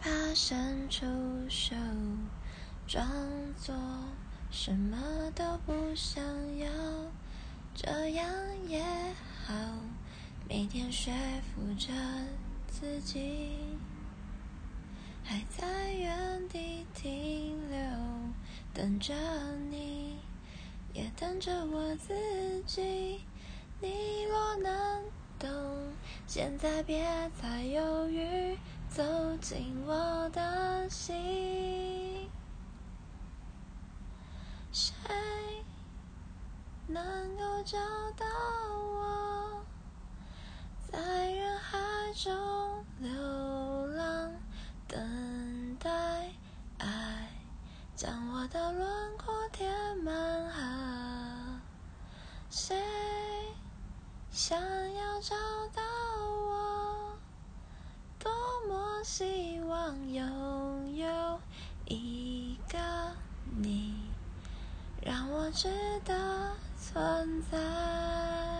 怕伸出手，装作什么都不想要，这样也好，每天说服着自己，还在原地停留，等着你，也等着我自己。你若能懂，现在别再犹豫。进我的心，谁能够找到我？在人海中流浪，等待爱将我的轮廓填满。和谁想要找到我？多么？希拥有一个你，让我值得存在。